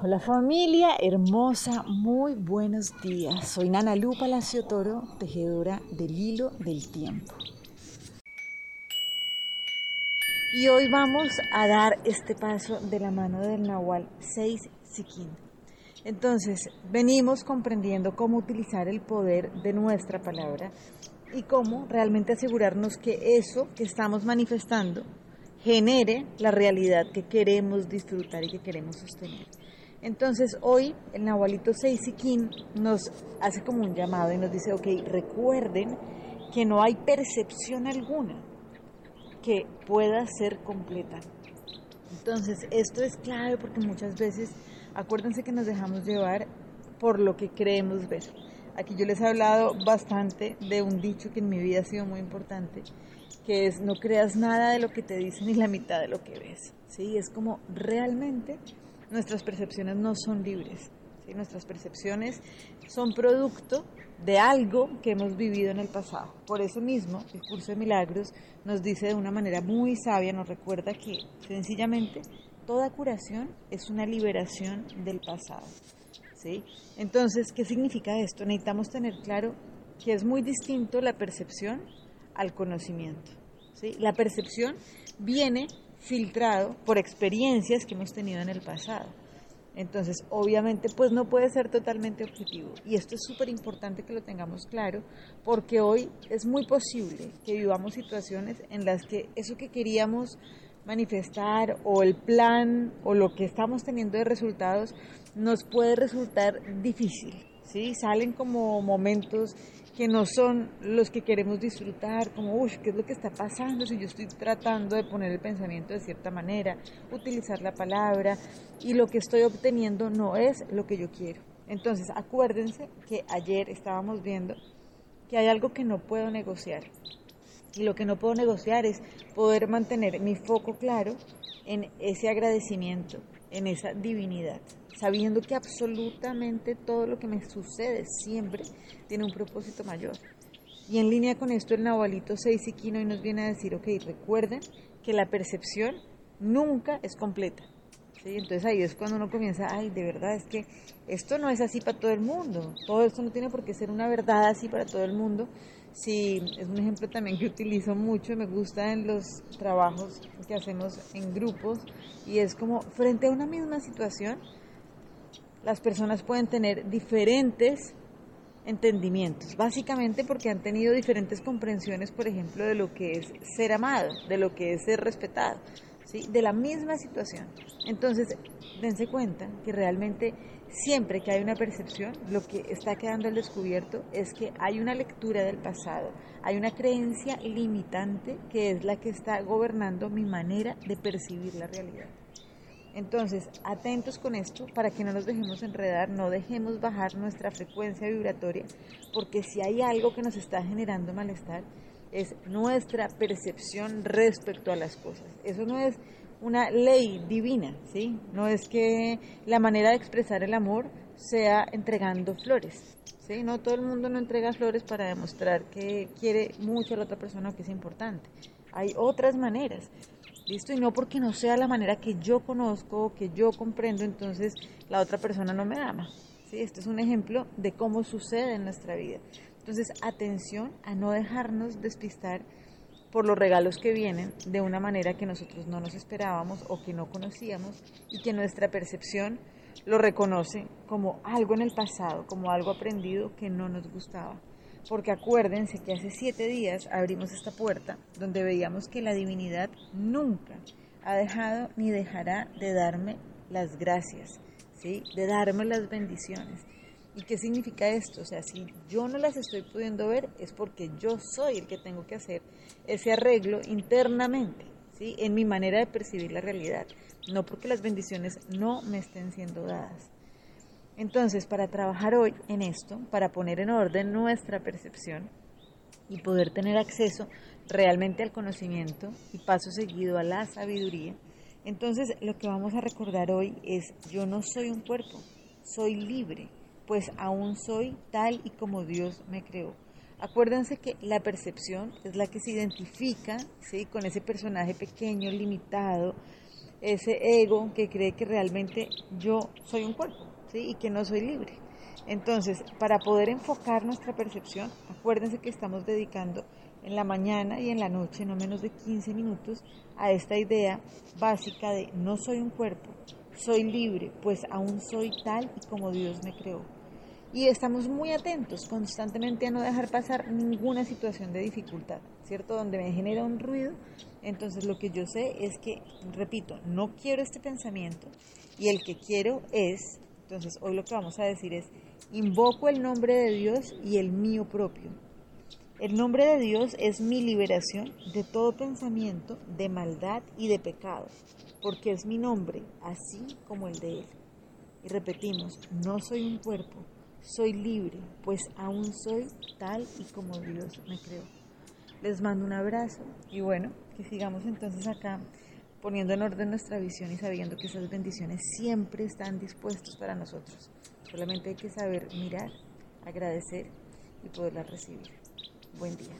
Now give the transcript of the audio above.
Hola familia hermosa, muy buenos días. Soy Nana Lu Palacio Toro, tejedora del hilo del tiempo. Y hoy vamos a dar este paso de la mano del Nahual 6 Siquín. Entonces, venimos comprendiendo cómo utilizar el poder de nuestra palabra y cómo realmente asegurarnos que eso que estamos manifestando genere la realidad que queremos disfrutar y que queremos sostener. Entonces hoy el Nahualito Seisikin nos hace como un llamado y nos dice, ok, recuerden que no hay percepción alguna que pueda ser completa. Entonces esto es clave porque muchas veces, acuérdense que nos dejamos llevar por lo que creemos ver. Aquí yo les he hablado bastante de un dicho que en mi vida ha sido muy importante, que es no creas nada de lo que te dicen ni la mitad de lo que ves. ¿sí? Es como realmente nuestras percepciones no son libres. ¿sí? Nuestras percepciones son producto de algo que hemos vivido en el pasado. Por eso mismo, el curso de milagros nos dice de una manera muy sabia, nos recuerda que sencillamente toda curación es una liberación del pasado. ¿sí? Entonces, ¿qué significa esto? Necesitamos tener claro que es muy distinto la percepción al conocimiento. ¿sí? La percepción viene filtrado por experiencias que hemos tenido en el pasado. Entonces, obviamente, pues no puede ser totalmente objetivo. Y esto es súper importante que lo tengamos claro, porque hoy es muy posible que vivamos situaciones en las que eso que queríamos manifestar o el plan o lo que estamos teniendo de resultados nos puede resultar difícil. ¿Sí? Salen como momentos que no son los que queremos disfrutar, como, uff, ¿qué es lo que está pasando si yo estoy tratando de poner el pensamiento de cierta manera, utilizar la palabra y lo que estoy obteniendo no es lo que yo quiero? Entonces, acuérdense que ayer estábamos viendo que hay algo que no puedo negociar. Y lo que no puedo negociar es poder mantener mi foco claro en ese agradecimiento, en esa divinidad, sabiendo que absolutamente todo lo que me sucede siempre tiene un propósito mayor. Y en línea con esto el Nahualito Seisiquino hoy nos viene a decir, ok, recuerden que la percepción nunca es completa. Entonces ahí es cuando uno comienza, ay, de verdad es que esto no es así para todo el mundo, todo esto no tiene por qué ser una verdad así para todo el mundo. Sí, es un ejemplo también que utilizo mucho, me gusta en los trabajos que hacemos en grupos y es como frente a una misma situación, las personas pueden tener diferentes entendimientos, básicamente porque han tenido diferentes comprensiones, por ejemplo, de lo que es ser amado, de lo que es ser respetado, ¿sí? de la misma situación. Entonces, dense cuenta que realmente siempre que hay una percepción, lo que está quedando al descubierto es que hay una lectura del pasado, hay una creencia limitante que es la que está gobernando mi manera de percibir la realidad. Entonces, atentos con esto para que no nos dejemos enredar, no dejemos bajar nuestra frecuencia vibratoria, porque si hay algo que nos está generando malestar, es nuestra percepción respecto a las cosas. Eso no es una ley divina, ¿sí? No es que la manera de expresar el amor sea entregando flores, ¿sí? No todo el mundo no entrega flores para demostrar que quiere mucho a la otra persona o que es importante. Hay otras maneras, ¿listo? Y no porque no sea la manera que yo conozco, que yo comprendo, entonces la otra persona no me ama, ¿sí? Este es un ejemplo de cómo sucede en nuestra vida. Entonces, atención a no dejarnos despistar por los regalos que vienen de una manera que nosotros no nos esperábamos o que no conocíamos y que nuestra percepción lo reconoce como algo en el pasado, como algo aprendido que no nos gustaba. Porque acuérdense que hace siete días abrimos esta puerta donde veíamos que la divinidad nunca ha dejado ni dejará de darme las gracias, ¿sí? de darme las bendiciones. ¿Y qué significa esto? O sea, si yo no las estoy pudiendo ver es porque yo soy el que tengo que hacer ese arreglo internamente, ¿sí? En mi manera de percibir la realidad, no porque las bendiciones no me estén siendo dadas. Entonces, para trabajar hoy en esto, para poner en orden nuestra percepción y poder tener acceso realmente al conocimiento y paso seguido a la sabiduría, entonces lo que vamos a recordar hoy es yo no soy un cuerpo, soy libre pues aún soy tal y como Dios me creó. Acuérdense que la percepción es la que se identifica ¿sí? con ese personaje pequeño, limitado, ese ego que cree que realmente yo soy un cuerpo y que no soy libre. Entonces, para poder enfocar nuestra percepción, acuérdense que estamos dedicando en la mañana y en la noche no menos de 15 minutos a esta idea básica de no soy un cuerpo, soy libre, pues aún soy tal y como Dios me creó. Y estamos muy atentos constantemente a no dejar pasar ninguna situación de dificultad, ¿cierto? Donde me genera un ruido. Entonces lo que yo sé es que, repito, no quiero este pensamiento y el que quiero es, entonces hoy lo que vamos a decir es, invoco el nombre de Dios y el mío propio. El nombre de Dios es mi liberación de todo pensamiento de maldad y de pecado porque es mi nombre, así como el de Él. Y repetimos, no soy un cuerpo, soy libre, pues aún soy tal y como Dios me creó. Les mando un abrazo y bueno, que sigamos entonces acá poniendo en orden nuestra visión y sabiendo que esas bendiciones siempre están dispuestas para nosotros. Solamente hay que saber mirar, agradecer y poderlas recibir. Buen día.